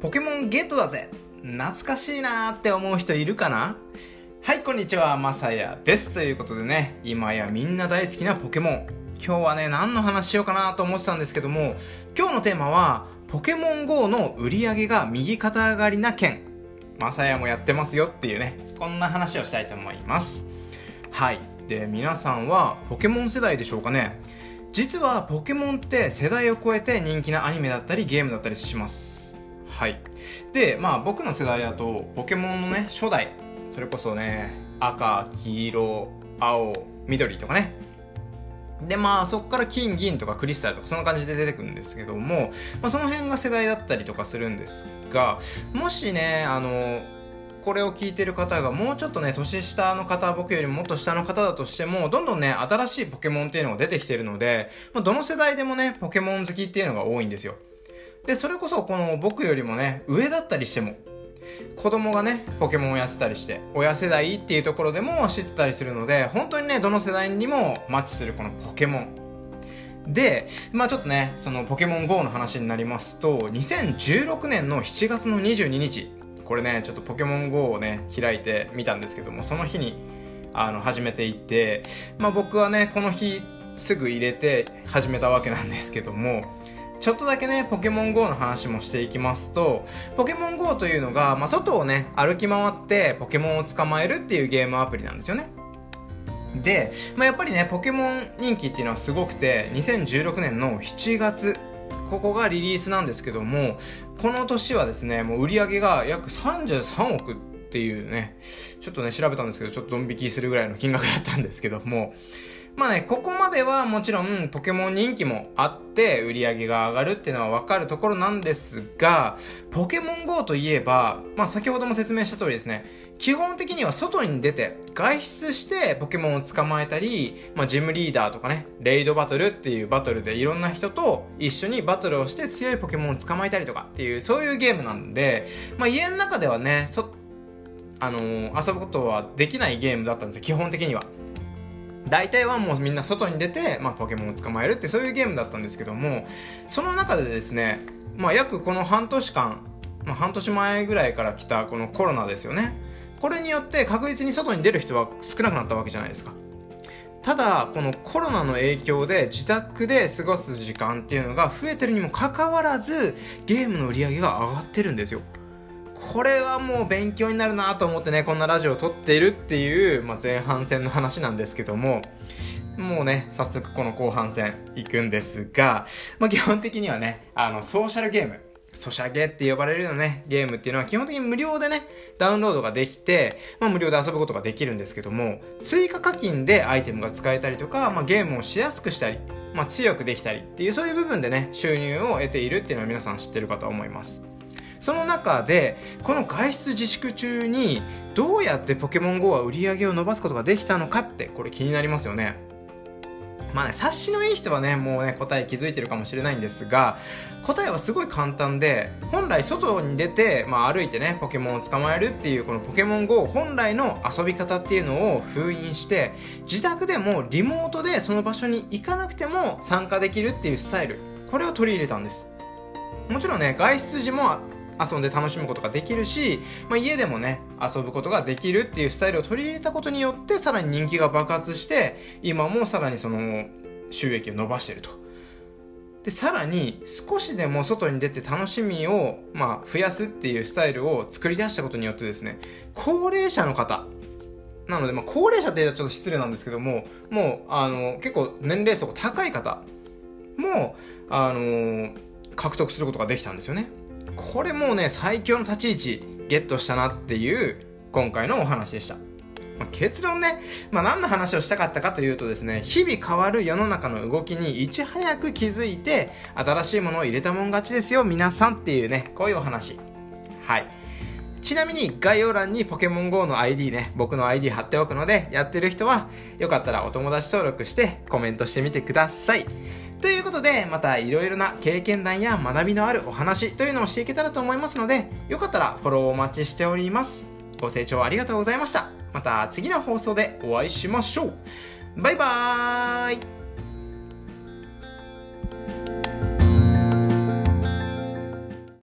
ポケモンゲットだぜ。懐かしいなーって思う人いるかな？はいこんにちは。まさやです。ということでね今やみんな大好きなポケモン。今日はね何の話しようかなと思ってたんですけども今日のテーマはポケモン GO の売り上げが右肩上がりな件。まさやもやってますよっていうねこんな話をしたいと思います。はい。で皆さんはポケモン世代でしょうかね？実はポケモンって世代を超えて人気なアニメだったりゲームだったりします。はい。でまあ僕の世代だとポケモンのね初代それこそね赤黄色青緑とかね。でまあそこから金銀とかクリスタルとかそんな感じで出てくるんですけども、まあ、その辺が世代だったりとかするんですがもしねあのこれを聞いてる方がもうちょっとね年下の方僕よりももっと下の方だとしてもどんどんね新しいポケモンっていうのが出てきてるので、まあ、どの世代でもねポケモン好きっていうのが多いんですよ。で、それこそこの僕よりもね、上だったりしても、子供がね、ポケモンをやってたりして、親世代っていうところでも知ってたりするので、本当にね、どの世代にもマッチするこのポケモン。で、まあちょっとね、そのポケモン GO の話になりますと、2016年の7月の22日、これね、ちょっとポケモン GO をね、開いてみたんですけども、その日に、あの、始めていって、まあ僕はね、この日、すぐ入れて始めたわけなんですけども、ちょっとだけね、ポケモン GO の話もしていきますと、ポケモン GO というのが、まあ、外をね、歩き回ってポケモンを捕まえるっていうゲームアプリなんですよね。で、まあ、やっぱりね、ポケモン人気っていうのはすごくて、2016年の7月、ここがリリースなんですけども、この年はですね、もう売り上げが約33億っていうね、ちょっとね、調べたんですけど、ちょっとドン引きするぐらいの金額だったんですけども、まあね、ここまではもちろんポケモン人気もあって売り上げが上がるっていうのはわかるところなんですが、ポケモン GO といえば、まあ先ほども説明した通りですね、基本的には外に出て外出してポケモンを捕まえたり、まあジムリーダーとかね、レイドバトルっていうバトルでいろんな人と一緒にバトルをして強いポケモンを捕まえたりとかっていうそういうゲームなんで、まあ家の中ではね、そ、あのー、遊ぶことはできないゲームだったんですよ、基本的には。大体はもうみんな外に出て、まあ、ポケモンを捕まえるってそういうゲームだったんですけどもその中でですね、まあ、約この半年間、まあ、半年前ぐらいから来たこのコロナですよね。これによって確実に外に出る人は少なくなったわけじゃないですか。ただこのコロナの影響で自宅で過ごす時間っていうのが増えてるにもかかわらずゲームの売り上げが上がってるんですよ。これはもう勉強になるなと思ってね、こんなラジオを撮っているっていう、まあ、前半戦の話なんですけども、もうね、早速この後半戦行くんですが、まあ、基本的にはね、あの、ソーシャルゲーム、ソシャゲって呼ばれるようなね、ゲームっていうのは基本的に無料でね、ダウンロードができて、まあ無料で遊ぶことができるんですけども、追加課金でアイテムが使えたりとか、まあゲームをしやすくしたり、まあ強くできたりっていうそういう部分でね、収入を得ているっていうのは皆さん知ってるかと思います。その中でこの外出自粛中にどうやってポケモン GO は売り上げを伸ばすことができたのかってこれ気になりますよねまあね、察しのいい人はね、もうね、答え気づいてるかもしれないんですが、答えはすごい簡単で、本来外に出て、まあ歩いてね、ポケモンを捕まえるっていう、このポケモン GO 本来の遊び方っていうのを封印して、自宅でもリモートでその場所に行かなくても参加できるっていうスタイル、これを取り入れたんです。もちろんね、外出時も遊んで楽しむことができるし、まあ、家でもね遊ぶことができるっていうスタイルを取り入れたことによってさらに人気が爆発して今もさらにその収益を伸ばしてると。でさらに少しでも外に出て楽しみを、まあ、増やすっていうスタイルを作り出したことによってですね高齢者の方。なので、まあ、高齢者って言うとちょっと失礼なんですけどももうあの結構年齢層が高い方もあの獲得することができたんですよね。これもうね最強の立ち位置ゲットしたなっていう今回のお話でした。まあ、結論ね、まあ、何の話をしたかったかというとですね、日々変わる世の中の動きにいち早く気づいて、新しいものを入れたもん勝ちですよ、皆さんっていうね、こういうお話。はい。ちなみに概要欄にポケモン GO の ID ね、僕の ID 貼っておくので、やってる人は、よかったらお友達登録してコメントしてみてください。ということで、またいろいろな経験談や学びのあるお話というのをしていけたらと思いますので、よかったらフォローお待ちしております。ご清聴ありがとうございました。また次の放送でお会いしましょう。バイバーイ